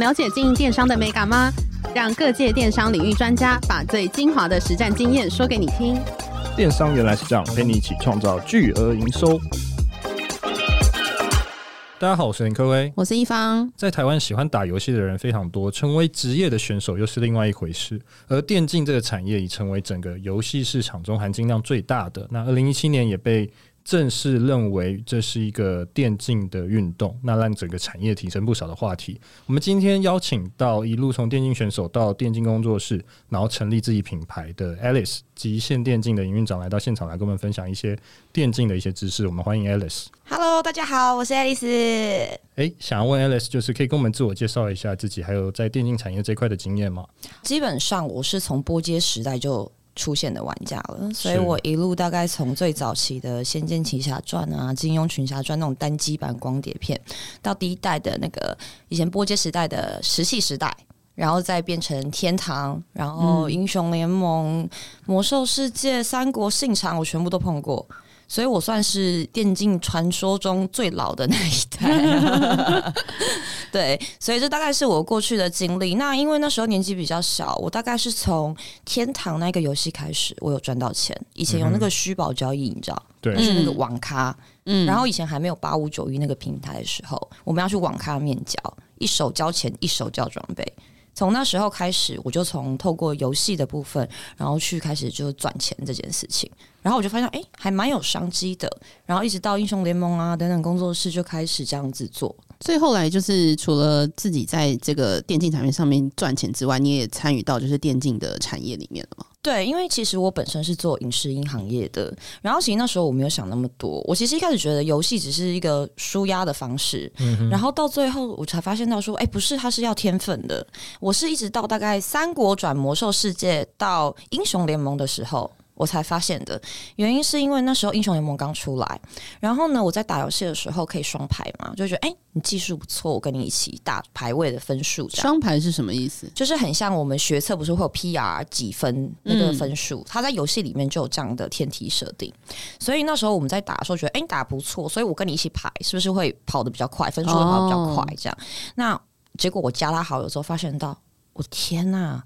了解经营电商的美感吗？让各界电商领域专家把最精华的实战经验说给你听。电商原来是这样，陪你一起创造巨额营收。大家好，我是林科威，我是一方。在台湾，喜欢打游戏的人非常多，成为职业的选手又是另外一回事。而电竞这个产业已成为整个游戏市场中含金量最大的。那二零一七年也被正式认为这是一个电竞的运动，那让整个产业提升不少的话题。我们今天邀请到一路从电竞选手到电竞工作室，然后成立自己品牌的 Alice 极限电竞的营运长来到现场来跟我们分享一些电竞的一些知识。我们欢迎 Alice。Hello，大家好，我是 Alice。诶，想要问 Alice，就是可以跟我们自我介绍一下自己，还有在电竞产业这块的经验吗？基本上我是从拨接时代就。出现的玩家了，所以我一路大概从最早期的《仙剑奇侠传》啊，《金庸群侠传》那种单机版光碟片，到第一代的那个以前波接时代的石器时代，然后再变成天堂，然后英雄联盟、嗯、魔兽世界、三国、信长，我全部都碰过。所以我算是电竞传说中最老的那一代，对，所以这大概是我过去的经历。那因为那时候年纪比较小，我大概是从天堂那个游戏开始，我有赚到钱。以前有那个虚宝交易，你知道，对，是那个网咖。嗯，然后以前还没有八五九一那个平台的时候，我们要去网咖面交，一手交钱，一手交装备。从那时候开始，我就从透过游戏的部分，然后去开始就赚钱这件事情。然后我就发现，哎，还蛮有商机的。然后一直到英雄联盟啊等等工作室就开始这样子做。所以后来就是除了自己在这个电竞产业上面赚钱之外，你也参与到就是电竞的产业里面了吗？对，因为其实我本身是做影视音行业的，然后其实那时候我没有想那么多。我其实一开始觉得游戏只是一个舒压的方式，嗯、然后到最后我才发现到说，哎，不是，它是要天分的。我是一直到大概三国转魔兽世界到英雄联盟的时候。我才发现的原因是因为那时候英雄联盟刚出来，然后呢，我在打游戏的时候可以双排嘛，就觉得哎，你技术不错，我跟你一起打排位的分数。双排是什么意思？就是很像我们学测不是会有 PR 几分那个分数，它、嗯、在游戏里面就有这样的天梯设定。所以那时候我们在打的时候觉得，哎，你打不错，所以我跟你一起排，是不是会跑得比较快，分数会跑得比较快？这样。哦、那结果我加他好友之后，发现到我天呐！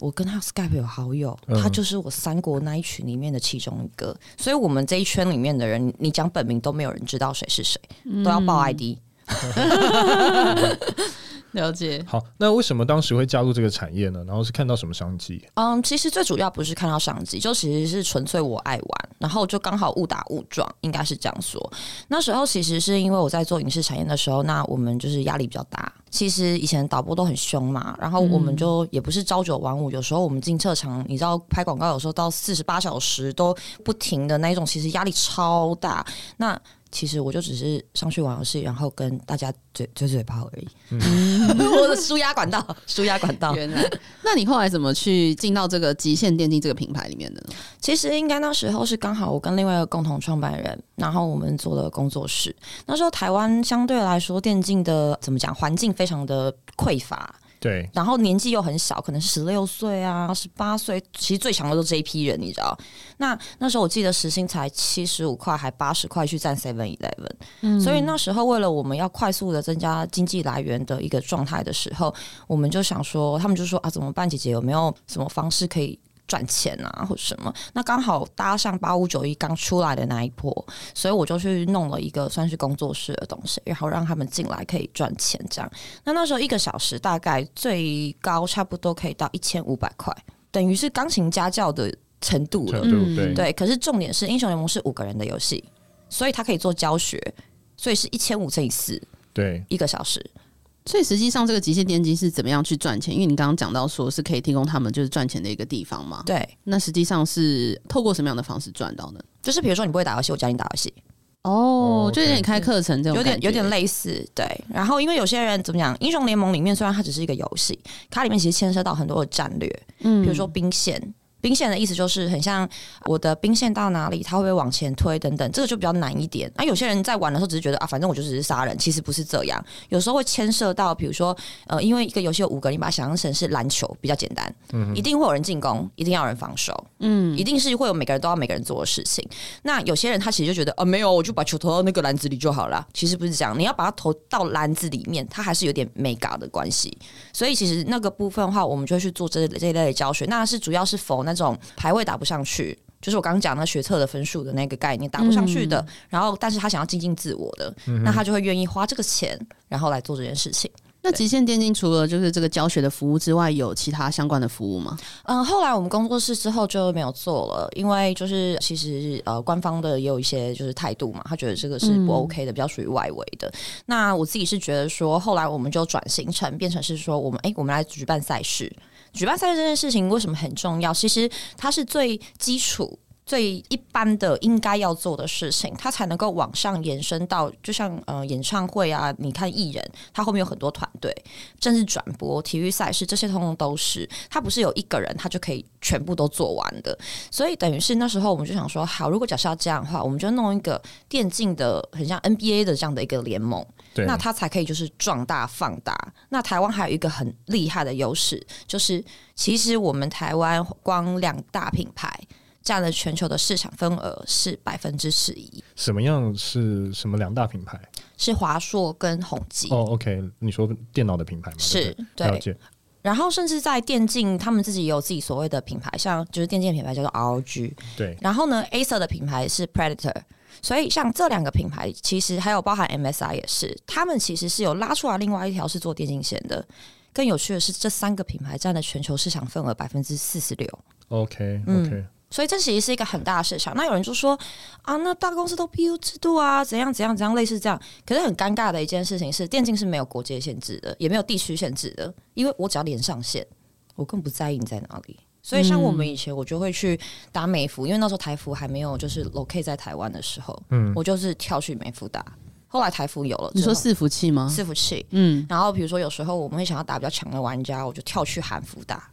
我跟他 Skype 有好友，他就是我三国那一群里面的其中一个，嗯、所以我们这一圈里面的人，你讲本名都没有人知道谁是谁，都要报 ID。嗯了解。好，那为什么当时会加入这个产业呢？然后是看到什么商机？嗯，其实最主要不是看到商机，就其实是纯粹我爱玩，然后就刚好误打误撞，应该是这样说。那时候其实是因为我在做影视产业的时候，那我们就是压力比较大。其实以前导播都很凶嘛，然后我们就也不是朝九晚五，有时候我们进车场，你知道拍广告有时候到四十八小时都不停的那一种，其实压力超大。那其实我就只是上去玩游戏，然后跟大家嘴嘴嘴炮而已。嗯、我的输压管道，输压管道。原来，那你后来怎么去进到这个极限电竞这个品牌里面的呢？其实应该那时候是刚好我跟另外一个共同创办人，然后我们做了工作室。那时候台湾相对来说电竞的怎么讲，环境非常的匮乏。对，然后年纪又很小，可能是十六岁啊，十八岁，其实最强的都是这一批人，你知道？那那时候我记得时薪才七十五块，还八十块去占 Seven Eleven，嗯，所以那时候为了我们要快速的增加经济来源的一个状态的时候，我们就想说，他们就说啊，怎么办？姐姐有没有什么方式可以？赚钱啊，或者什么，那刚好搭上八五九一刚出来的那一波，所以我就去弄了一个算是工作室的东西，然后让他们进来可以赚钱。这样，那那时候一个小时大概最高差不多可以到一千五百块，等于是钢琴家教的程度了。嗯、对，对，可是重点是英雄联盟是五个人的游戏，所以他可以做教学，所以是一千五乘以四，对，一个小时。所以实际上，这个极限电竞是怎么样去赚钱？因为你刚刚讲到说是可以提供他们就是赚钱的一个地方嘛。对，那实际上是透过什么样的方式赚到呢？就是比如说你不会打游戏，我教你打游戏。哦，就有点开课程这种，有点有点类似。对，然后因为有些人怎么讲，英雄联盟里面虽然它只是一个游戏，它里面其实牵涉到很多的战略，嗯，比如说兵线。兵线的意思就是很像我的兵线到哪里，他会不会往前推等等，这个就比较难一点。那有些人在玩的时候只是觉得啊，反正我就只是杀人，其实不是这样。有时候会牵涉到，比如说呃，因为一个游戏有五个，你把它想象成是篮球，比较简单，嗯，一定会有人进攻，一定要有人防守，嗯，一定是会有每个人都要每个人做的事情。那有些人他其实就觉得啊，没有，我就把球投到那个篮子里就好了。其实不是这样，你要把它投到篮子里面，它还是有点美嘎的关系。所以其实那个部分的话，我们就会去做这这一类的教学。那是主要是否那种排位打不上去，就是我刚刚讲的学测的分数的那个概念打不上去的，嗯、然后但是他想要精进自我的，嗯、那他就会愿意花这个钱，然后来做这件事情。那极限电竞除了就是这个教学的服务之外，有其他相关的服务吗？嗯，后来我们工作室之后就没有做了，因为就是其实呃官方的也有一些就是态度嘛，他觉得这个是不 OK 的，嗯、比较属于外围的。那我自己是觉得说，后来我们就转型成变成是说，我们哎、欸，我们来举办赛事。举办赛事这件事情为什么很重要？其实它是最基础。最一般的应该要做的事情，它才能够往上延伸到，就像呃演唱会啊，你看艺人，他后面有很多团队，甚至转播、体育赛事这些，通通都是，他不是有一个人他就可以全部都做完的。所以等于是那时候我们就想说，好，如果假设要这样的话，我们就弄一个电竞的很像 NBA 的这样的一个联盟，那它才可以就是壮大放大。那台湾还有一个很厉害的优势，就是其实我们台湾光两大品牌。占了全球的市场份额是百分之十一。什么样是什么两大品牌？是华硕跟宏基。哦，OK，你说电脑的品牌吗？是，对。对，然后甚至在电竞，他们自己也有自己所谓的品牌，像就是电竞品牌叫做 ROG。对。然后呢，Acer 的品牌是 Predator。所以像这两个品牌，其实还有包含 MSI 也是，他们其实是有拉出来另外一条是做电竞线的。更有趣的是，这三个品牌占了全球市场份额百分之四十六。OK，OK。Okay, okay. 嗯所以这其实是一个很大的市场。那有人就说啊，那大公司都 PU 制度啊，怎样怎样怎样，类似这样。可是很尴尬的一件事情是，电竞是没有国界限制的，也没有地区限制的，因为我只要连上线，我更不在意你在哪里。所以像我们以前，我就会去打美服，因为那时候台服还没有就是 locate 在台湾的时候，嗯，我就是跳去美服打。后来台服有了，你说伺服器吗？伺服器，嗯。然后比如说有时候我们会想要打比较强的玩家，我就跳去韩服打。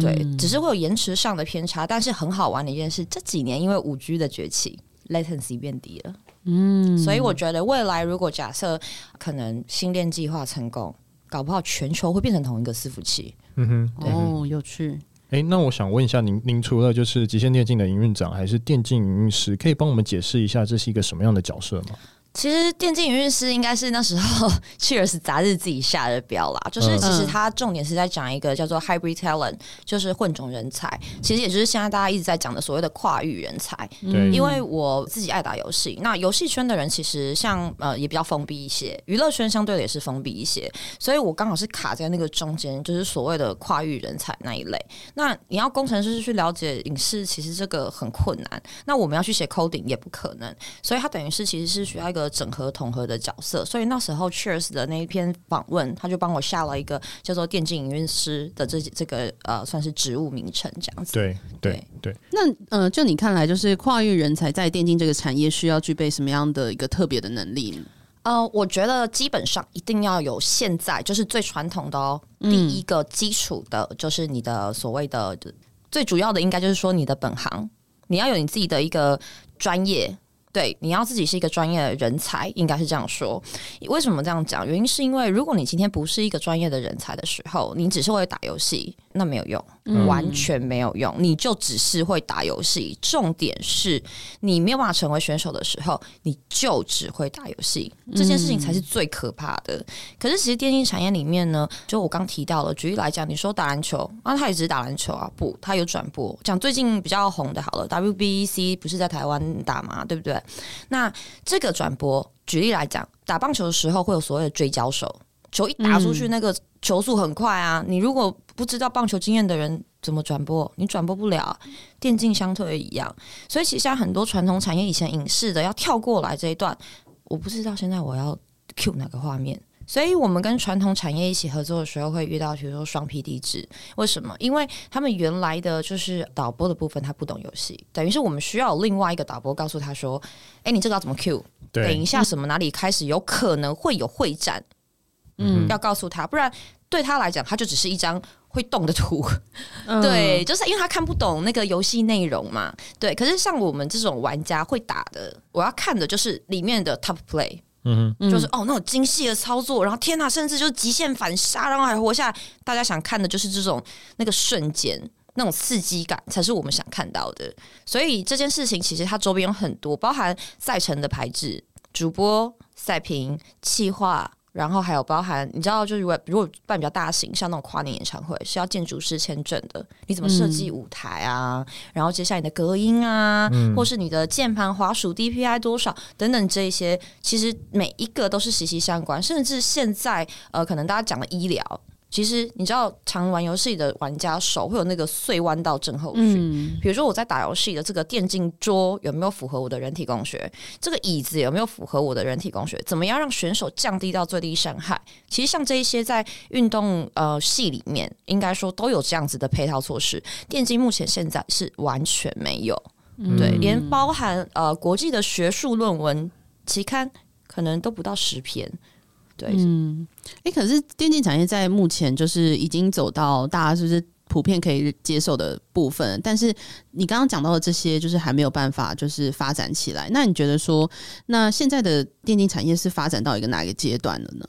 对，只是会有延迟上的偏差，但是很好玩的一件事，这几年因为五 G 的崛起，latency 变低了，嗯，所以我觉得未来如果假设可能星链计划成功，搞不好全球会变成同一个伺服器。嗯哼，对哦，有趣。哎、欸，那我想问一下您，您除了就是极限电竞的营运长，还是电竞营运师，可以帮我们解释一下这是一个什么样的角色吗？其实电竞营运师应该是那时候 Cheers 杂志自己下的标啦，就是其实它重点是在讲一个叫做 Hybrid Talent，就是混种人才。其实也就是现在大家一直在讲的所谓的跨域人才。对，因为我自己爱打游戏，那游戏圈的人其实像呃也比较封闭一些，娱乐圈相对的也是封闭一些，所以我刚好是卡在那个中间，就是所谓的跨域人才那一类。那你要工程师去了解影视，其实这个很困难。那我们要去写 coding 也不可能，所以它等于是其实是需要一个。整合统合的角色，所以那时候 Cheers 的那一篇访问，他就帮我下了一个叫做电竞营运师的这这个呃，算是职务名称这样子。对对对。那呃，就你看来，就是跨域人才在电竞这个产业需要具备什么样的一个特别的能力呢？呃，我觉得基本上一定要有现在就是最传统的哦，第一个基础的就是你的所谓的最主要的，应该就是说你的本行，你要有你自己的一个专业。对，你要自己是一个专业的人才，应该是这样说。为什么这样讲？原因是因为如果你今天不是一个专业的人才的时候，你只是会打游戏，那没有用，嗯、完全没有用。你就只是会打游戏，重点是你没有办法成为选手的时候，你就只会打游戏，这件事情才是最可怕的。嗯、可是其实电竞产业里面呢，就我刚提到了，举例来讲，你说打篮球，啊，他也只是打篮球啊，不，他有转播。讲最近比较红的，好了，WBC 不是在台湾打吗？对不对？那这个转播，举例来讲，打棒球的时候会有所谓的追焦手，球一打出去，那个球速很快啊。嗯、你如果不知道棒球经验的人怎么转播，你转播不了。电竞相对一样，所以其实像很多传统产业以前影视的要跳过来这一段，我不知道现在我要 cue 哪个画面。所以我们跟传统产业一起合作的时候，会遇到比如说双 PD 制。为什么？因为他们原来的就是导播的部分，他不懂游戏，等于是我们需要另外一个导播告诉他说：“哎，你这个要怎么 Q？对等一下什么哪里开始有可能会有会战，嗯，要告诉他，不然对他来讲，他就只是一张会动的图，嗯、对，就是因为他看不懂那个游戏内容嘛。对，可是像我们这种玩家会打的，我要看的就是里面的 top play，嗯哼，就是哦那种精细的操作，然后天哪，甚至就是极限反杀，然后还活下来。大家想看的就是这种那个瞬间那种刺激感，才是我们想看到的。所以这件事情其实它周边有很多，包含赛程的排置、主播、赛评、企划。然后还有包含，你知道，就是如果如果办比较大型，像那种跨年演唱会，是要建筑师签证的。你怎么设计舞台啊？嗯、然后接下来你的隔音啊，嗯、或是你的键盘、滑鼠 DPI 多少等等这一些，其实每一个都是息息相关。甚至现在，呃，可能大家讲的医疗。其实你知道，常玩游戏的玩家手会有那个碎弯道症候群。嗯、比如说我在打游戏的这个电竞桌有没有符合我的人体工学？这个椅子有没有符合我的人体工学？怎么样让选手降低到最低伤害？其实像这一些在运动呃系里面，应该说都有这样子的配套措施。电竞目前现在是完全没有，嗯、对，连包含呃国际的学术论文期刊可能都不到十篇。对，嗯，哎、可是电竞产业在目前就是已经走到大家就是普遍可以接受的部分，但是你刚刚讲到的这些，就是还没有办法就是发展起来。那你觉得说，那现在的电竞产业是发展到一个哪一个阶段了呢？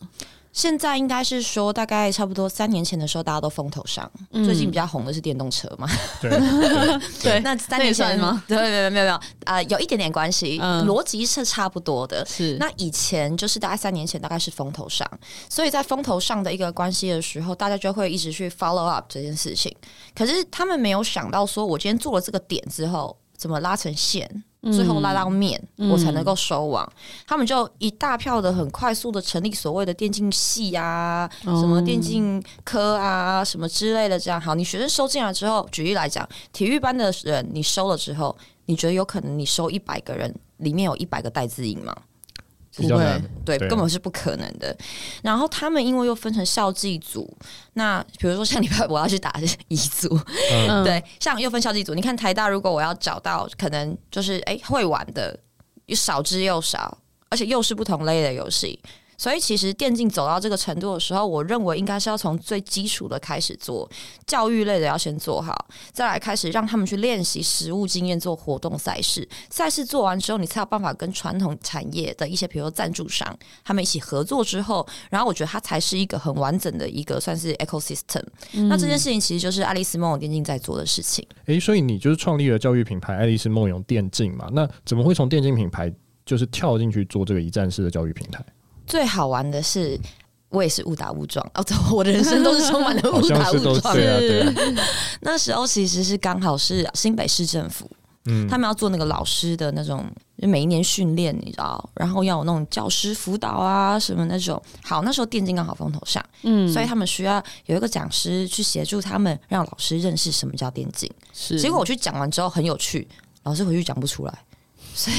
现在应该是说，大概差不多三年前的时候，大家都风头上。嗯、最近比较红的是电动车嘛？对 对，那三年前吗？对，没有没有没有啊、呃，有一点点关系，逻辑、嗯、是差不多的。是那以前就是大概三年前，大概是风头上，所以在风头上的一个关系的时候，大家就会一直去 follow up 这件事情。可是他们没有想到，说我今天做了这个点之后，怎么拉成线？最后拉到面，嗯、我才能够收网。嗯、他们就一大票的很快速的成立所谓的电竞系啊，哦、什么电竞科啊，什么之类的。这样好，你学生收进来之后，举例来讲，体育班的人你收了之后，你觉得有可能你收一百个人，里面有一百个带字音吗？不会，对，对根本是不可能的。然后他们因为又分成校际组，那比如说像礼拜我要去打乙组，嗯、对，像又分校际组。你看台大，如果我要找到可能就是哎会玩的，又少之又少，而且又是不同类的游戏。所以，其实电竞走到这个程度的时候，我认为应该是要从最基础的开始做，教育类的要先做好，再来开始让他们去练习实物经验，做活动赛事。赛事做完之后，你才有办法跟传统产业的一些，比如说赞助商，他们一起合作之后，然后我觉得它才是一个很完整的一个算是 ecosystem。嗯、那这件事情其实就是爱丽丝梦游电竞在做的事情。诶，所以你就是创立了教育品牌爱丽丝梦游电竞嘛？那怎么会从电竞品牌就是跳进去做这个一站式的教育平台？最好玩的是，我也是误打误撞哦，我的人生都是充满了误打误撞。那时候其实是刚好是新北市政府，嗯，他们要做那个老师的那种每一年训练，你知道，然后要有那种教师辅导啊什么那种。好，那时候电竞刚好风头上，嗯，所以他们需要有一个讲师去协助他们，让老师认识什么叫电竞。是，结果我去讲完之后很有趣，老师回去讲不出来。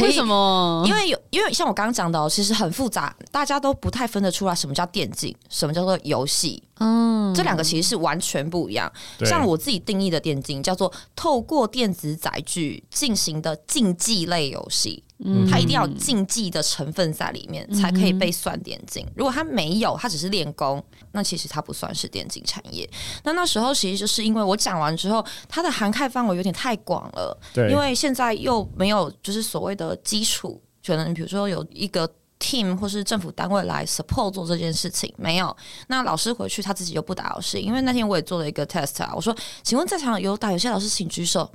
为什么？因为有，因为像我刚刚讲的，其实很复杂，大家都不太分得出来什么叫电竞，什么叫做游戏。嗯，这两个其实是完全不一样。像我自己定义的电竞，叫做透过电子载具进行的竞技类游戏。嗯，它一定要有竞技的成分在里面，才可以被算电竞。如果它没有，它只是练功，那其实它不算是电竞产业。那那时候其实就是因为我讲完之后，它的涵盖范围有点太广了。对，因为现在又没有就是所谓的基础，可能比如说有一个。team 或是政府单位来 support 做这件事情没有？那老师回去他自己又不打游戏，因为那天我也做了一个 test 啊。我说，请问在场有打游戏老师请举手，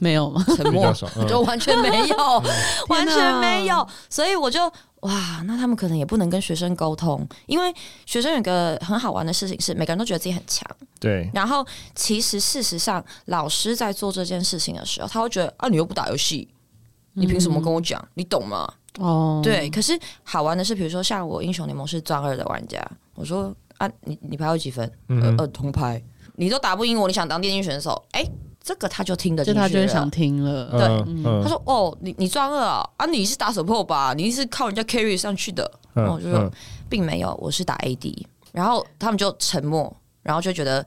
没有吗？沉默，嗯、就完全没有，完全没有。所以我就哇，那他们可能也不能跟学生沟通，因为学生有个很好玩的事情是，每个人都觉得自己很强。对。然后其实事实上，老师在做这件事情的时候，他会觉得啊，你又不打游戏，你凭什么跟我讲？嗯、你懂吗？哦，对，可是好玩的是，比如说像我英雄联盟是钻二的玩家，我说啊，你你排有几分？嗯、呃，铜牌，你都打不赢我，你想当电竞选手？哎，这个他就听得进去了，就他就想听了。对，嗯、他说哦，你你钻二啊，啊，你是打 support 吧？你是靠人家 carry 上去的？然后我就说，并没有，我是打 AD。然后他们就沉默，然后就觉得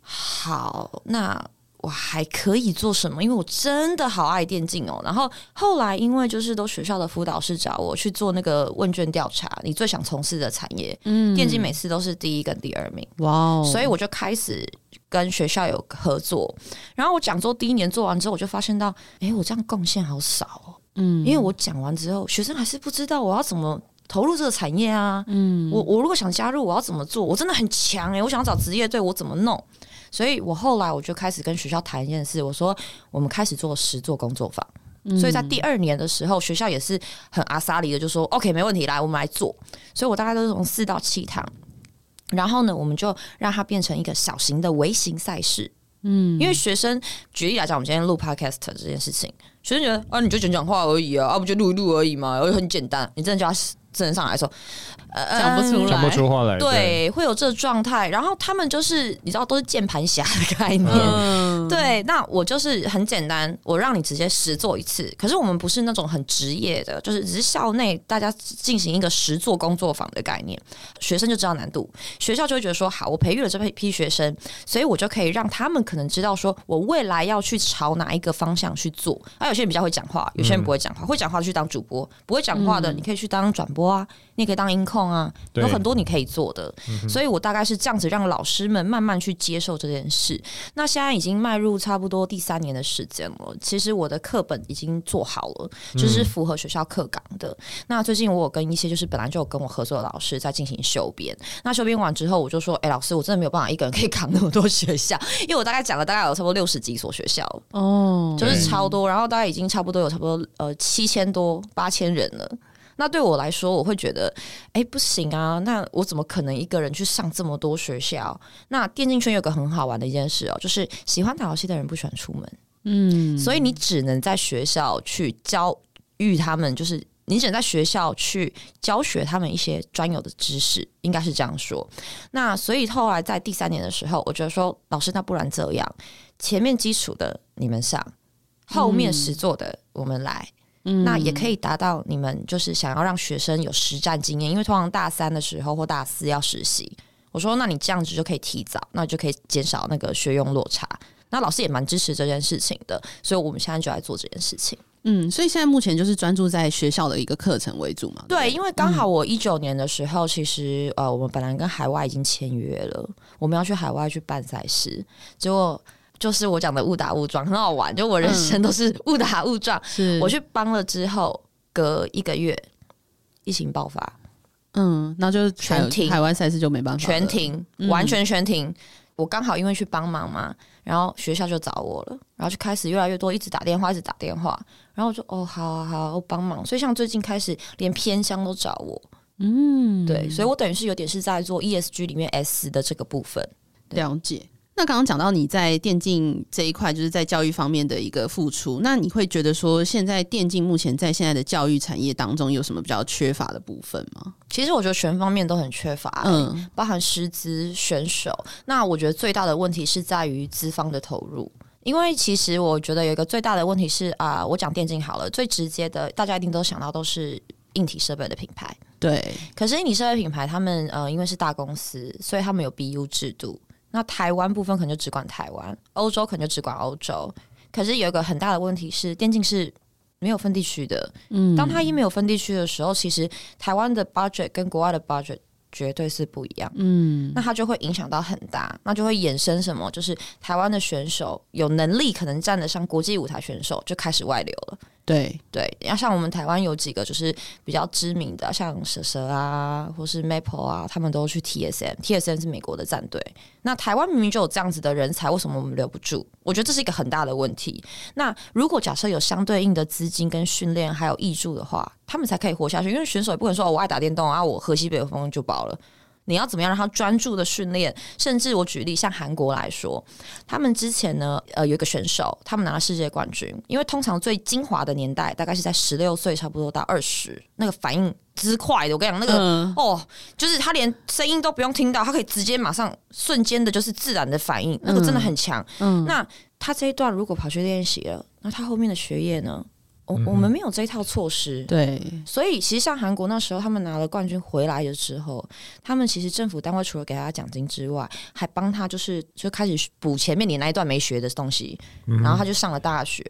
好，那。我还可以做什么？因为我真的好爱电竞哦。然后后来因为就是都学校的辅导师找我去做那个问卷调查，你最想从事的产业，嗯，电竞每次都是第一跟第二名，哇哦！所以我就开始跟学校有合作。然后我讲座第一年做完之后，我就发现到，哎、欸，我这样贡献好少哦。嗯，因为我讲完之后，学生还是不知道我要怎么投入这个产业啊。嗯，我我如果想加入，我要怎么做？我真的很强诶、欸，我想要找职业队，我怎么弄？所以我后来我就开始跟学校谈一件事，我说我们开始做实作工作坊。嗯、所以在第二年的时候，学校也是很阿萨里的，就说 OK 没问题，来我们来做。所以我大概都是从四到七堂，然后呢，我们就让它变成一个小型的微型赛事。嗯，因为学生举例来讲，我们今天录 Podcast 这件事情，学生觉得啊，你就讲讲话而已啊，啊不就录一录而已嘛，而且很简单，你真的就要真的上来说。讲不出来，讲不出话来，对，会有这状态。然后他们就是你知道，都是键盘侠的概念。嗯、对，那我就是很简单，我让你直接实做一次。可是我们不是那种很职业的，就是只是校内大家进行一个实做工作坊的概念，学生就知道难度，学校就会觉得说，好，我培育了这批批学生，所以我就可以让他们可能知道说我未来要去朝哪一个方向去做。啊，有些人比较会讲话，有些人不会讲话，嗯、会讲话就去当主播，不会讲话的你可以去当转播啊，你也可以当音控。啊，有很多你可以做的，所以我大概是这样子让老师们慢慢去接受这件事。那现在已经迈入差不多第三年的时间了，其实我的课本已经做好了，就是符合学校课纲的。嗯、那最近我有跟一些就是本来就有跟我合作的老师在进行修编。那修编完之后，我就说：“哎、欸，老师，我真的没有办法一个人可以扛那么多学校，因为我大概讲了大概有差不多六十几所学校哦，就是超多，然后大概已经差不多有差不多呃七千多八千人了。”那对我来说，我会觉得，哎，不行啊！那我怎么可能一个人去上这么多学校？那电竞圈有个很好玩的一件事哦，就是喜欢打游戏的人不喜欢出门，嗯，所以你只能在学校去教育他们，就是你只能在学校去教学他们一些专有的知识，应该是这样说。那所以后来在第三年的时候，我觉得说，老师，那不然这样，前面基础的你们上，后面实做的我们来。嗯嗯，那也可以达到你们就是想要让学生有实战经验，因为通常大三的时候或大四要实习。我说，那你这样子就可以提早，那就可以减少那个学用落差。那老师也蛮支持这件事情的，所以我们现在就来做这件事情。嗯，所以现在目前就是专注在学校的一个课程为主嘛。对，因为刚好我一九年的时候，其实呃，我们本来跟海外已经签约了，我们要去海外去办赛事，结果。就是我讲的误打误撞，很好玩。就我人生都是误打误撞。是 我去帮了之后，隔一个月疫情爆发，嗯，那就是全停，海湾赛事就没办法，全停，完全全停。嗯、我刚好因为去帮忙嘛，然后学校就找我了，然后就开始越来越多，一直打电话，一直打电话，然后我就哦，好好帮忙。所以像最近开始连偏乡都找我，嗯，对，所以我等于是有点是在做 ESG 里面 S 的这个部分，了解。那刚刚讲到你在电竞这一块，就是在教育方面的一个付出。那你会觉得说，现在电竞目前在现在的教育产业当中，有什么比较缺乏的部分吗？其实我觉得全方面都很缺乏，嗯，包含师资、选手。那我觉得最大的问题是在于资方的投入，因为其实我觉得有一个最大的问题是啊、呃，我讲电竞好了，最直接的，大家一定都想到都是硬体设备的品牌，对。可是硬体设备品牌，他们呃，因为是大公司，所以他们有 BU 制度。那台湾部分可能就只管台湾，欧洲可能就只管欧洲。可是有一个很大的问题是，电竞是没有分地区的。嗯，当它一没有分地区的时候，其实台湾的 budget 跟国外的 budget 绝对是不一样。嗯，那它就会影响到很大，那就会衍生什么？就是台湾的选手有能力可能站得上国际舞台，选手就开始外流了。对对，要像我们台湾有几个就是比较知名的，像蛇蛇啊，或是 Maple 啊，他们都去 TSM，TSM 是美国的战队。那台湾明明就有这样子的人才，为什么我们留不住？我觉得这是一个很大的问题。那如果假设有相对应的资金跟训练还有挹注的话，他们才可以活下去。因为选手也不可能说，我爱打电动啊，我喝西北风就饱了。你要怎么样让他专注的训练？甚至我举例，像韩国来说，他们之前呢，呃，有一个选手，他们拿了世界冠军。因为通常最精华的年代，大概是在十六岁，差不多到二十，那个反应之快的。我跟你讲，那个、嗯、哦，就是他连声音都不用听到，他可以直接马上瞬间的，就是自然的反应，那个真的很强。嗯，那他这一段如果跑去练习了，那他后面的学业呢？我我们没有这一套措施，对，所以其实像韩国那时候，他们拿了冠军回来的时候，他们其实政府单位除了给他奖金之外，还帮他就是就开始补前面你那一段没学的东西，然后他就上了大学。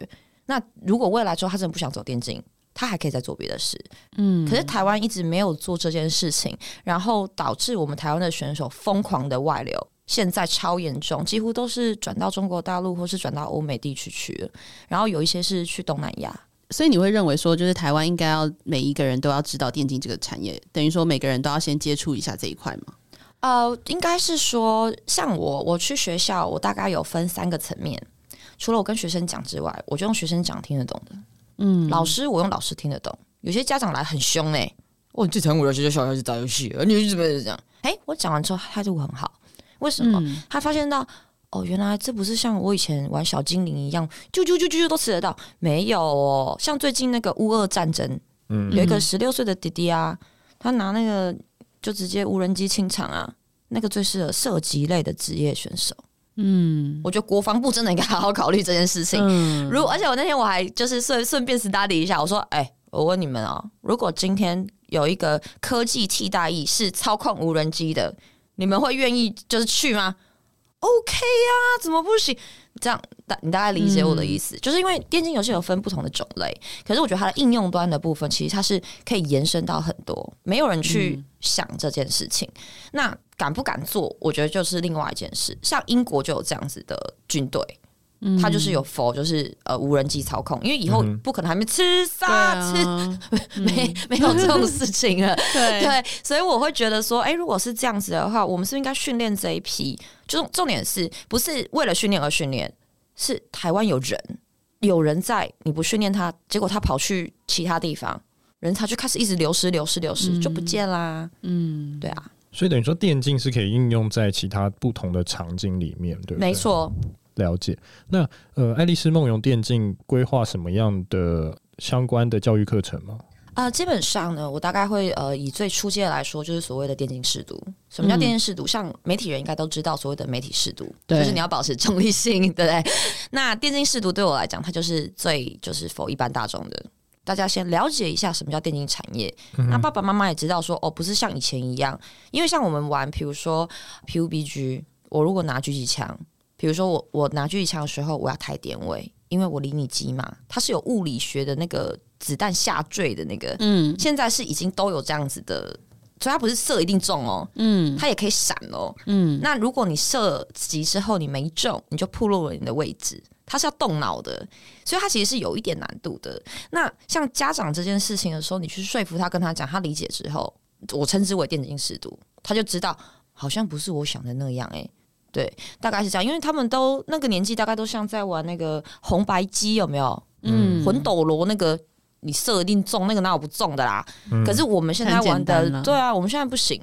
那如果未来之后他真的不想走电竞，他还可以再做别的事，嗯。可是台湾一直没有做这件事情，然后导致我们台湾的选手疯狂的外流。现在超严重，几乎都是转到中国大陆或是转到欧美地区去了，然后有一些是去东南亚。所以你会认为说，就是台湾应该要每一个人都要知道电竞这个产业，等于说每个人都要先接触一下这一块吗？呃，应该是说，像我我去学校，我大概有分三个层面，除了我跟学生讲之外，我就用学生讲听得懂的，嗯，老师我用老师听得懂。有些家长来很凶哎、欸，我最讨厌我的学校小孩子打游戏，你怎么这样？哎、欸，我讲完之后态度很好。为什么？嗯、他发现到哦，原来这不是像我以前玩小精灵一样，啾啾啾啾啾都吃得到。没有哦，像最近那个乌俄战争，嗯，有一个十六岁的弟弟啊，他拿那个就直接无人机清场啊，那个最适合射击类的职业选手。嗯，我觉得国防部真的应该好好考虑这件事情。嗯，如而且我那天我还就是顺顺便 study 一下，我说，哎、欸，我问你们哦，如果今天有一个科技替代役是操控无人机的。你们会愿意就是去吗？OK 呀、啊，怎么不行？这样大你大概理解我的意思，嗯、就是因为电竞游戏有分不同的种类，可是我觉得它的应用端的部分其实它是可以延伸到很多，没有人去想这件事情。嗯、那敢不敢做？我觉得就是另外一件事。像英国就有这样子的军队。他就是有否，就是呃无人机操控，因为以后不可能还没吃沙吃，没没有这种事情了。对对，所以我会觉得说，哎、欸，如果是这样子的话，我们是不是应该训练这一批？就重点是不是为了训练而训练？是台湾有人，有人在，你不训练他，结果他跑去其他地方，人才就开始一直流失、流失、流失，就不见啦。嗯，对啊。所以等于说，电竞是可以应用在其他不同的场景里面，对不对？没错。了解，那呃，爱丽丝梦游电竞规划什么样的相关的教育课程吗？啊、呃，基本上呢，我大概会呃，以最初阶来说，就是所谓的电竞识读。什么叫电竞识读？嗯、像媒体人应该都知道，所谓的媒体识读，就是你要保持中立性，对不对？那电竞识读对我来讲，它就是最就是 for 一般大众的，大家先了解一下什么叫电竞产业。嗯、那爸爸妈妈也知道说，哦，不是像以前一样，因为像我们玩，比如说 PUBG，我如果拿狙击枪。比如说我我拿狙击枪的时候，我要抬点位，因为我离你近嘛。它是有物理学的那个子弹下坠的那个，嗯，现在是已经都有这样子的，所以它不是射一定中哦，嗯，它也可以闪哦，嗯。那如果你射击之后你没中，你就暴露了你的位置，它是要动脑的，所以它其实是有一点难度的。那像家长这件事情的时候，你去说服他，跟他讲，他理解之后，我称之为电竞适度，他就知道好像不是我想的那样，欸，诶。对，大概是这样，因为他们都那个年纪，大概都像在玩那个红白机，有没有？嗯，魂斗罗那个，你射一定中，那个哪有不中的啦？嗯、可是我们现在玩的，对啊，我们现在不行。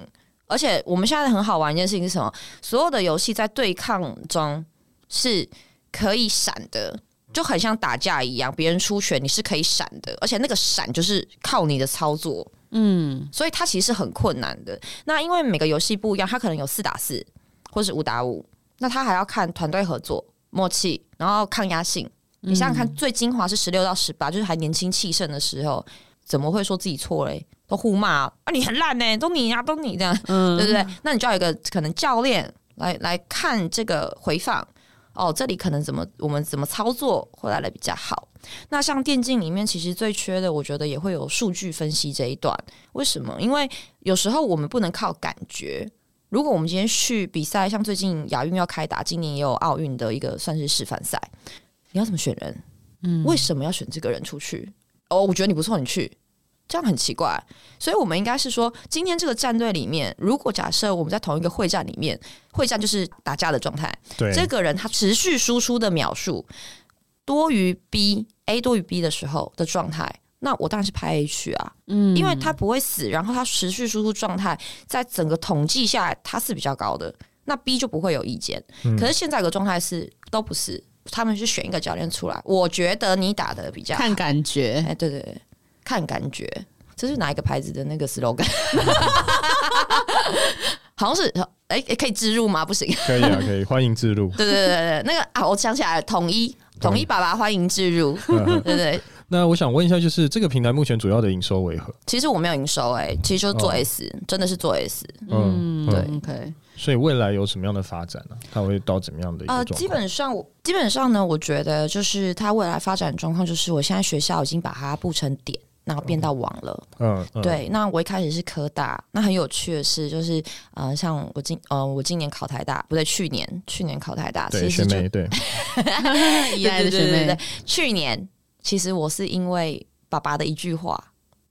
而且我们现在很好玩一件事情是什么？所有的游戏在对抗中是可以闪的，就很像打架一样，别人出拳你是可以闪的，而且那个闪就是靠你的操作。嗯，所以它其实是很困难的。那因为每个游戏不一样，它可能有四打四。或是五打五，那他还要看团队合作默契，然后抗压性。嗯、你想想看，最精华是十六到十八，就是还年轻气盛的时候，怎么会说自己错嘞？都互骂啊，啊，你很烂呢，都你呀、啊，都你这样，嗯、对不对？那你就要有一个可能教练来来看这个回放哦，这里可能怎么我们怎么操作会来的比较好。那像电竞里面，其实最缺的，我觉得也会有数据分析这一段。为什么？因为有时候我们不能靠感觉。如果我们今天去比赛，像最近亚运要开打，今年也有奥运的一个算是示范赛，你要怎么选人？嗯，为什么要选这个人出去？哦，我觉得你不错，你去，这样很奇怪。所以我们应该是说，今天这个战队里面，如果假设我们在同一个会战里面，会战就是打架的状态，对，这个人他持续输出的秒数多于 B，A 多于 B 的时候的状态。那我当然是拍 H 啊，嗯，因为他不会死，然后他持续输出状态，在整个统计下来他是比较高的，那 B 就不会有意见。嗯、可是现在的状态是都不是，他们是选一个教练出来，我觉得你打的比较看感觉，哎，对对对，看感觉，这是哪一个牌子的那个 slogan？好像是，哎、欸，可以置入吗？不行，可以啊，可以，欢迎置入。对对对对，那个啊，我想起来了，统一统一爸爸欢迎置入，对对对。那我想问一下，就是这个平台目前主要的营收为何？其实我没有营收哎、欸，其实就是做 S，、哦、真的是做 S。嗯，对，OK。所以未来有什么样的发展呢、啊？它会到怎么样的一个？呃，基本上，基本上呢，我觉得就是它未来发展状况，就是我现在学校已经把它布成点。然后变到网了。嗯，嗯对。那我一开始是科大，那很有趣的是，就是呃，像我今呃，我今年考台大，不对，去年去年考台大，对，其实学妹对，一爱的学妹，对 对对对对，去年其实我是因为爸爸的一句话，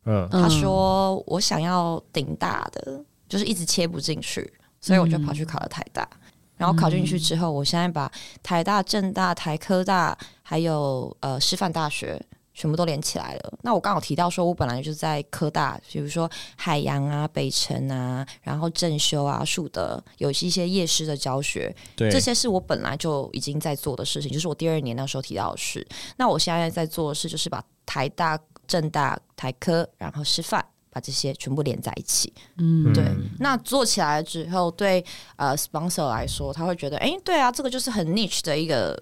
嗯，他说我想要顶大的，就是一直切不进去，所以我就跑去考了台大。嗯然后考进去之后，我现在把台大、政大、台科大，还有呃师范大学全部都连起来了。那我刚好提到说，我本来就是在科大，比如说海洋啊、北城啊，然后正修啊、树德，有一些夜师的教学，对，这些是我本来就已经在做的事情，就是我第二年那时候提到的事。那我现在在做的事，就是把台大、政大、台科，然后师范。把这些全部连在一起，嗯，对。那做起来之后，对呃 sponsor 来说，他会觉得，哎，对啊，这个就是很 niche 的一个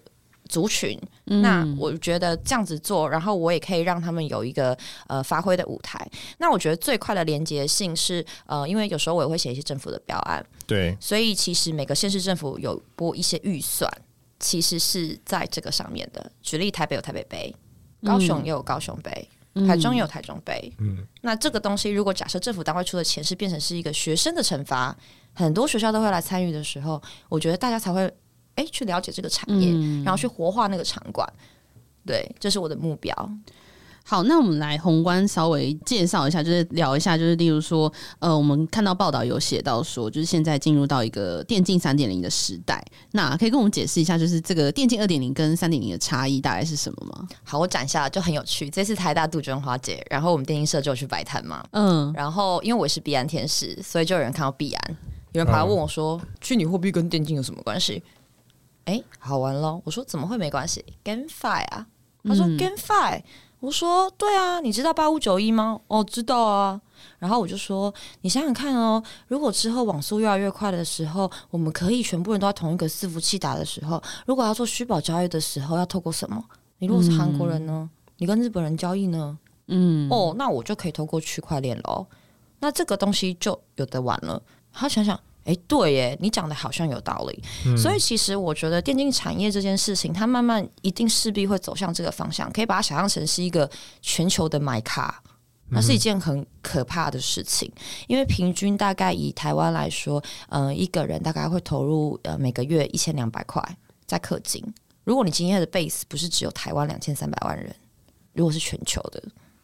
族群。嗯、那我觉得这样子做，然后我也可以让他们有一个呃发挥的舞台。那我觉得最快的连接性是，呃，因为有时候我也会写一些政府的标案，对，所以其实每个县市政府有拨一些预算，其实是在这个上面的。举例，台北有台北杯，高雄也有高雄杯。嗯台中也有台中杯，嗯，那这个东西如果假设政府单位出的钱是变成是一个学生的惩罚，很多学校都会来参与的时候，我觉得大家才会哎、欸、去了解这个产业，嗯、然后去活化那个场馆，对，这是我的目标。好，那我们来宏观稍微介绍一下，就是聊一下，就是例如说，呃，我们看到报道有写到说，就是现在进入到一个电竞三点零的时代，那可以跟我们解释一下，就是这个电竞二点零跟三点零的差异大概是什么吗？好，我讲一下，就很有趣。这次台大杜鹃花节，然后我们电竞社就去摆摊嘛，嗯，然后因为我是币安天使，所以就有人看到币安，有人跑来问我说，虚拟货币跟电竞有什么关系？哎、欸，好玩咯。我说怎么会没关系？GameFi 啊，他说 GameFi。我说对啊，你知道八五九一吗？哦，知道啊。然后我就说，你想想看哦，如果之后网速越来越快的时候，我们可以全部人都在同一个伺服器打的时候，如果要做虚宝交易的时候，要透过什么？你如果是韩国人呢？嗯、你跟日本人交易呢？嗯，哦，那我就可以透过区块链喽。那这个东西就有得玩了。他，想想。哎，对耶，你讲的好像有道理。嗯、所以其实我觉得电竞产业这件事情，它慢慢一定势必会走向这个方向。可以把它想象成是一个全球的买卡，那是一件很可怕的事情。嗯、因为平均大概以台湾来说，嗯、呃，一个人大概会投入呃每个月一千两百块在氪金。如果你今天的 base 不是只有台湾两千三百万人，如果是全球的，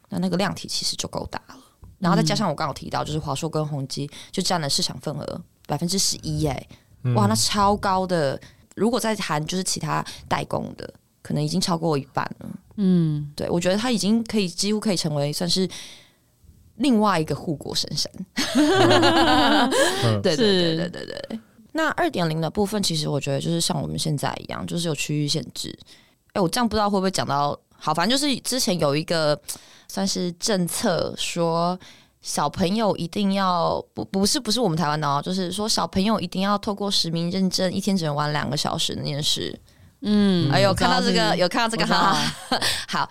那那个量体其实就够大了。然后再加上我刚刚提到，就是华硕跟宏基就占了市场份额。百分之十一哎，哇，那超高的！如果再谈就是其他代工的，可能已经超过一半了。嗯，对，我觉得它已经可以几乎可以成为算是另外一个护国神山。对对对对对对。那二点零的部分，其实我觉得就是像我们现在一样，就是有区域限制。哎，我这样不知道会不会讲到好，反正就是之前有一个算是政策说。小朋友一定要不不是不是我们台湾的哦，就是说小朋友一定要透过实名认证，一天只能玩两个小时那件事。嗯，哎呦，看到这个有看到这个哈 好，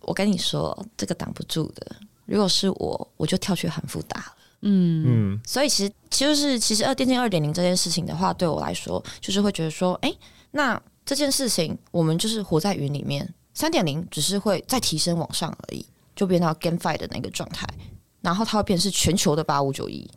我跟你说，这个挡不住的。如果是我，我就跳去韩服打了。嗯嗯，所以其实其实就是其实二电竞二点零这件事情的话，对我来说就是会觉得说，哎，那这件事情我们就是活在云里面，三点零只是会再提升往上而已，就变到 GameFi 的那个状态。然后它会变成是全球的八五九一，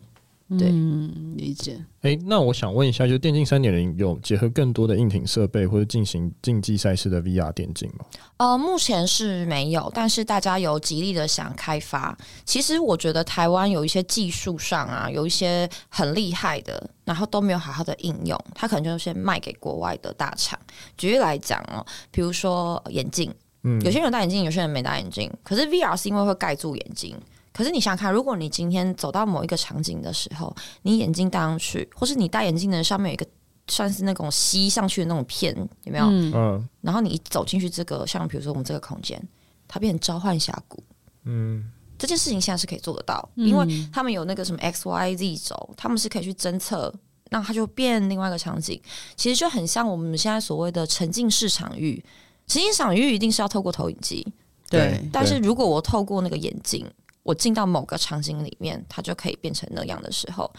对，嗯、理解。哎，那我想问一下，就电竞三点零有结合更多的硬挺设备或者进行竞技赛事的 VR 电竞吗？呃，目前是没有，但是大家有极力的想开发。其实我觉得台湾有一些技术上啊，有一些很厉害的，然后都没有好好的应用，它可能就先卖给国外的大厂。举例来讲哦，比如说眼镜，嗯，有些人戴眼镜，有些人没戴眼镜，可是 VR 是因为会盖住眼睛。可是你想想看，如果你今天走到某一个场景的时候，你眼镜戴上去，或是你戴眼镜的上面有一个算是那种吸上去的那种片，有没有？嗯。然后你一走进去这个，像比如说我们这个空间，它变成召唤峡谷。嗯。这件事情现在是可以做得到，因为他们有那个什么 X Y Z 轴，他们是可以去侦测，那它就变另外一个场景。其实就很像我们现在所谓的沉浸式场域。沉浸场域一定是要透过投影机，对，但是如果我透过那个眼镜。我进到某个场景里面，它就可以变成那样的时候，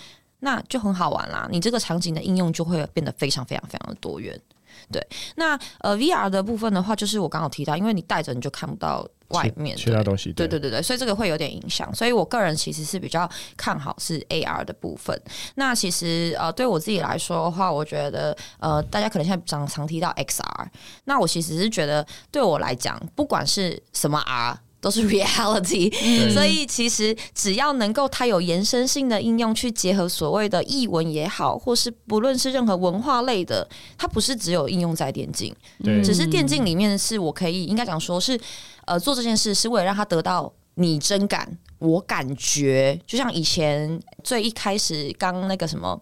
那就很好玩啦。你这个场景的应用就会变得非常非常非常的多元。对，那呃，VR 的部分的话，就是我刚刚提到，因为你戴着你就看不到外面其他东西，对对对对，所以这个会有点影响。所以我个人其实是比较看好是 AR 的部分。那其实呃，对我自己来说的话，我觉得呃，大家可能现在常常提到 XR，那我其实是觉得对我来讲，不管是什么 R。都是 reality，嗯，所以其实只要能够它有延伸性的应用，去结合所谓的译文也好，或是不论是任何文化类的，它不是只有应用在电竞，只是电竞里面是我可以应该讲说是呃做这件事是为了让它得到拟真感，我感觉就像以前最一开始刚那个什么。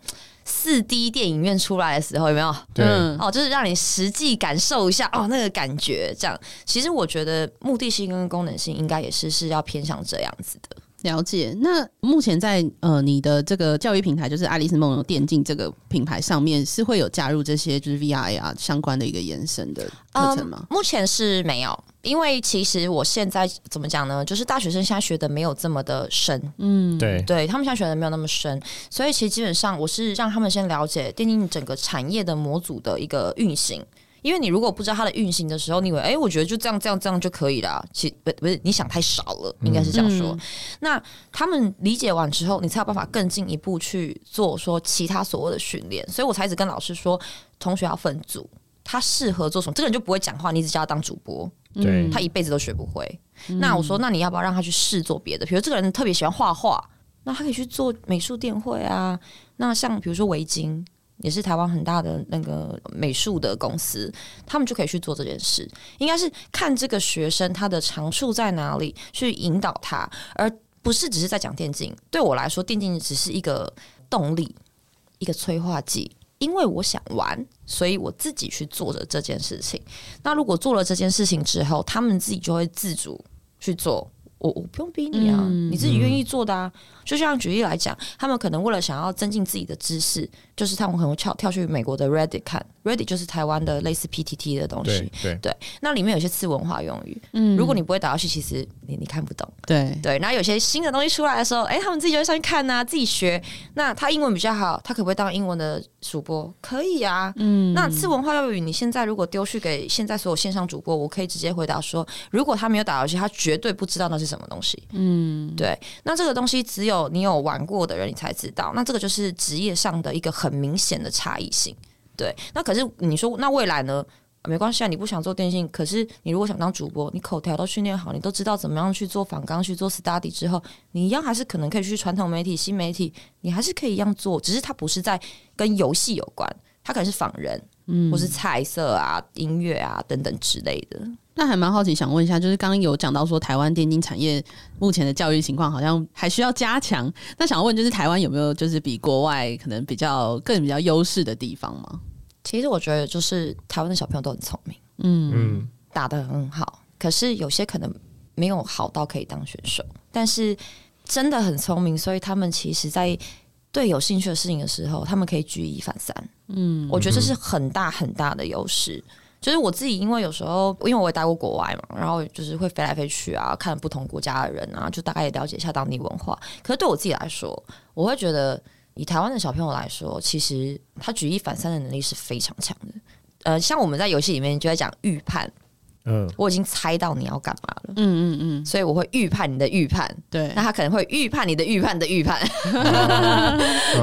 四 D 电影院出来的时候有没有？对，哦，就是让你实际感受一下哦，那个感觉。这样，其实我觉得目的性跟功能性应该也是是要偏向这样子的。了解。那目前在呃你的这个教育平台，就是爱丽丝梦游电竞这个品牌上面，是会有加入这些就是 VR 啊相关的一个延伸的课程吗？嗯，目前是没有。因为其实我现在怎么讲呢？就是大学生现在学的没有这么的深，嗯，对，对他们现在学的没有那么深，所以其实基本上我是让他们先了解电竞整个产业的模组的一个运行。因为你如果不知道它的运行的时候，你以为哎，我觉得就这样这样这样就可以了。其不不是，你想太少了，应该是这样说。嗯、那他们理解完之后，你才有办法更进一步去做说其他所谓的训练。所以我才一直跟老师说，同学要分组，他适合做什么，这个人就不会讲话，你只叫他当主播。对，他一辈子都学不会。那我说，那你要不要让他去试做别的？比如这个人特别喜欢画画，那他可以去做美术电绘啊。那像比如说维京，也是台湾很大的那个美术的公司，他们就可以去做这件事。应该是看这个学生他的长处在哪里，去引导他，而不是只是在讲电竞。对我来说，电竞只是一个动力，一个催化剂。因为我想玩，所以我自己去做着这件事情。那如果做了这件事情之后，他们自己就会自主去做。我我不用逼你啊，嗯、你自己愿意做的啊。就像举例来讲，他们可能为了想要增进自己的知识，就是他们可能会跳跳去美国的 Reddit 看，Reddit 就是台湾的类似 PTT 的东西。对对，对，那里面有些次文化用语，嗯，如果你不会打游戏，其实你你看不懂。对对，然后有些新的东西出来的时候，哎，他们自己就会上去看啊，自己学。那他英文比较好，他可不可以当英文的主播？可以啊。嗯，那次文化用语，你现在如果丢去给现在所有线上主播，我可以直接回答说，如果他没有打游戏，他绝对不知道那是什么东西。嗯，对。那这个东西只有你有玩过的人，你才知道。那这个就是职业上的一个很明显的差异性。对。那可是你说，那未来呢？没关系啊，你不想做电信，可是你如果想当主播，你口条都训练好，你都知道怎么样去做访纲、去做 study 之后，你一样还是可能可以去传统媒体、新媒体，你还是可以一样做，只是它不是在跟游戏有关，它可能是仿人，嗯，或是菜色啊、音乐啊等等之类的。那还蛮好奇，想问一下，就是刚刚有讲到说台湾电竞产业目前的教育情况好像还需要加强。那想问，就是台湾有没有就是比国外可能比较更比较优势的地方吗？其实我觉得，就是台湾的小朋友都很聪明，嗯，打得很好。可是有些可能没有好到可以当选手，但是真的很聪明，所以他们其实在对有兴趣的事情的时候，他们可以举一反三。嗯，我觉得这是很大很大的优势。就是我自己，因为有时候因为我也待过国外嘛，然后就是会飞来飞去啊，看不同国家的人啊，就大概也了解一下当地文化。可是对我自己来说，我会觉得以台湾的小朋友来说，其实他举一反三的能力是非常强的。呃，像我们在游戏里面就在讲预判。嗯，我已经猜到你要干嘛了。嗯嗯嗯，所以我会预判你的预判。对，那他可能会预判你的预判的预判。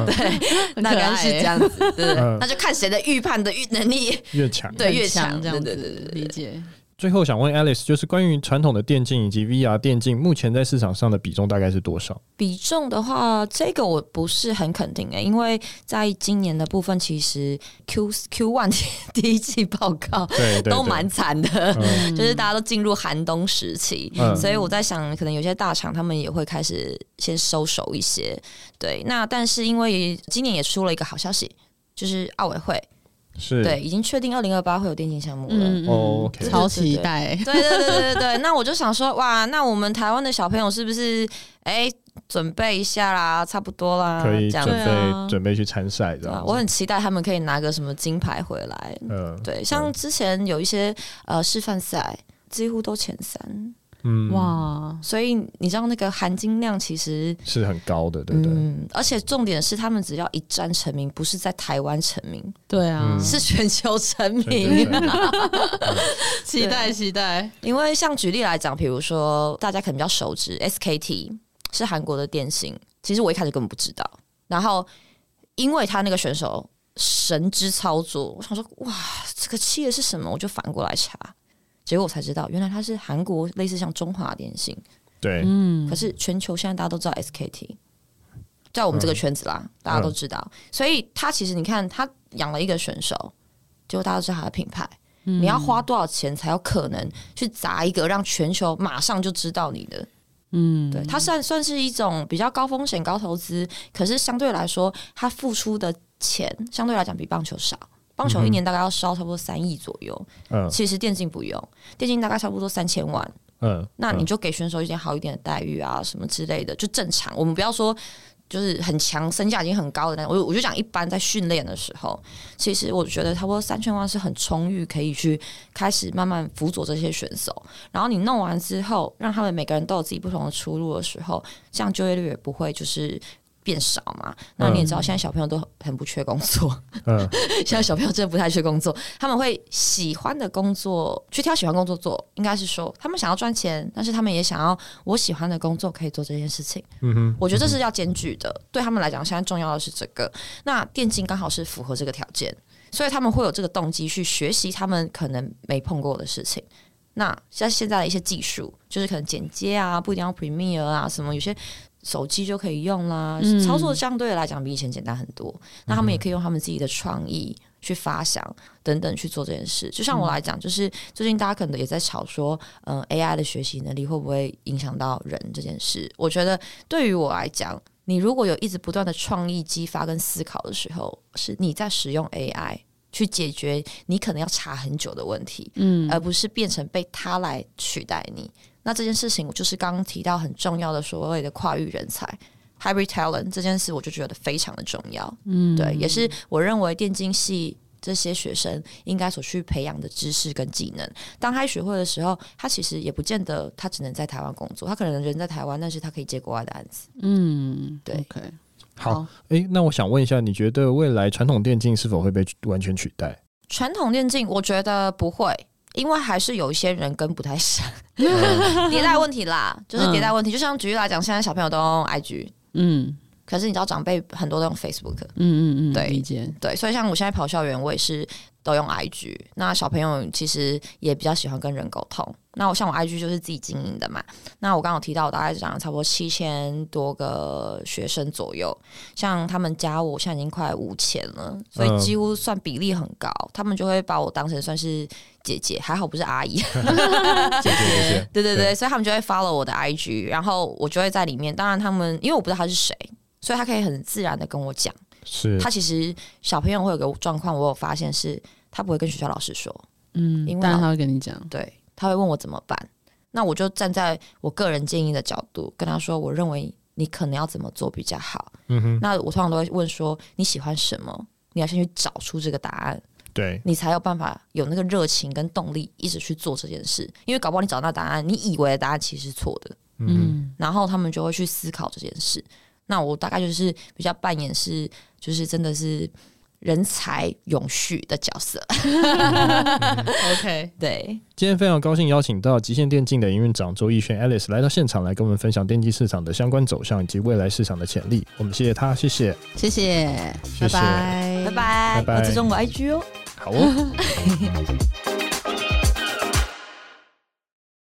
对，大概是这样子。对，那就看谁的预判的预能力越强，对，越强这样子。对对对，理解。最后想问 Alice，就是关于传统的电竞以及 VR 电竞，目前在市场上的比重大概是多少？比重的话，这个我不是很肯定诶，因为在今年的部分，其实 Q Q One 第一季报告对都蛮惨的，嗯、就是大家都进入寒冬时期，嗯、所以我在想，可能有些大厂他们也会开始先收手一些。对，那但是因为今年也出了一个好消息，就是奥委会。是对，已经确定二零二八会有电竞项目了。嗯哦，超期待。对对对对对对，那我就想说，哇，那我们台湾的小朋友是不是哎准备一下啦？差不多啦，可以准备准备去参赛的。我很期待他们可以拿个什么金牌回来。嗯，对，像之前有一些呃示范赛，几乎都前三。嗯，哇，所以你知道那个含金量其实是很高的，对不对？嗯，而且重点是他们只要一战成名，不是在台湾成名，对啊，嗯是全球成名。期待期待。因为像举例来讲，比如说大家可能比较熟知 SKT 是韩国的电信，其实我一开始根本不知道。然后因为他那个选手神之操作，我想说哇，这个企业是什么？我就反过来查，结果我才知道，原来他是韩国类似像中华电信。对，嗯，可是全球现在大家都知道 SKT，在我们这个圈子啦，嗯大家都知道，所以他其实你看，他养了一个选手，结果大家都知道他的品牌。嗯你要花多少钱才有可能去砸一个让全球马上就知道你的？嗯，对，它算算是一种比较高风险高投资，可是相对来说，它付出的钱相对来讲比棒球少。棒球一年大概要烧差不多三亿左右，嗯其实电竞不用，电竞大概差不多三千万。嗯，那你就给选手一点好一点的待遇啊，什么之类的，就正常。我们不要说就是很强，身价已经很高的那，我我就讲一般在训练的时候，其实我觉得差不多三千万是很充裕，可以去开始慢慢辅佐这些选手。然后你弄完之后，让他们每个人都有自己不同的出路的时候，这样就业率也不会就是。变少嘛？那你也知道，现在小朋友都很不缺工作。嗯，现在小朋友真的不太缺工作，他们会喜欢的工作去挑喜欢工作做，应该是说他们想要赚钱，但是他们也想要我喜欢的工作可以做这件事情。嗯哼，我觉得这是要兼具的，对他们来讲，现在重要的是这个。那电竞刚好是符合这个条件，所以他们会有这个动机去学习他们可能没碰过的事情。那像现在的一些技术，就是可能剪接啊，不一定要 Premiere 啊，什么有些。手机就可以用啦，嗯操作相对来讲比以前简单很多。那他们也可以用他们自己的创意去发想等等去做这件事。就像我来讲，就是最近大家可能也在吵说，嗯、呃，AI 的学习能力会不会影响到人这件事？我觉得对于我来讲，你如果有一直不断的创意激发跟思考的时候，是你在使用 AI 去解决你可能要查很久的问题，嗯，而不是变成被它来取代你。那这件事情就是刚刚提到很重要的所谓的跨域人才 hybrid talent 这件事，我就觉得非常的重要。嗯，对，也是我认为电竞系这些学生应该所去培养的知识跟技能。当他学会的时候，他其实也不见得他只能在台湾工作，他可能人在台湾，但是他可以接国外的案子。嗯，对，OK，好，诶，那我想问一下，你觉得未来传统电竞是否会被完全取代？传统电竞，我觉得不会。因为还是有一些人跟不太上，嗯。迭代问题啦，就是迭代问题。就像举例来讲，现在小朋友都用 IG，嗯可是你知道长辈很多都用 Facebook，嗯嗯嗯，对理解，对，所以像我现在跑校园，我也是都用 IG。那小朋友其实也比较喜欢跟人沟通。那我像我 IG 就是自己经营的嘛。那我刚刚有提到，我大概讲了差不多七千多个学生左右，像他们加我，现在已经快五千了，所以几乎算比例很高。嗯、他们就会把我当成算是姐姐，还好不是阿姨。姐姐姐姐，对对对，所以他们就会 follow 我的 IG，然后我就会在里面。当然他们因为我不知道他是谁。所以他可以很自然的跟我讲，是。他其实小朋友会有个状况，我有发现是他不会跟学校老师说，嗯，因为但他会跟你讲，对，他会问我怎么办，那我就站在我个人建议的角度跟他说，我认为你可能要怎么做比较好。嗯哼，那我通常都会问说你喜欢什么，你要先去找出这个答案，对，你才有办法有那个热情跟动力一直去做这件事，因为搞不好你找到答案，你以为的答案其实是错的，嗯，然后他们就会去思考这件事。那我大概就是比较扮演是，就是真的是人才永续的角色。OK，对，今天非常高兴邀请到极限电竞的营运长周逸轩 Alice 来到现场，来跟我们分享电竞市场的相关走向以及未来市场的潜力。我们谢谢他，谢谢，谢谢，谢谢拜拜，拜拜，拜拜要追踪我 IG 哦。好哦。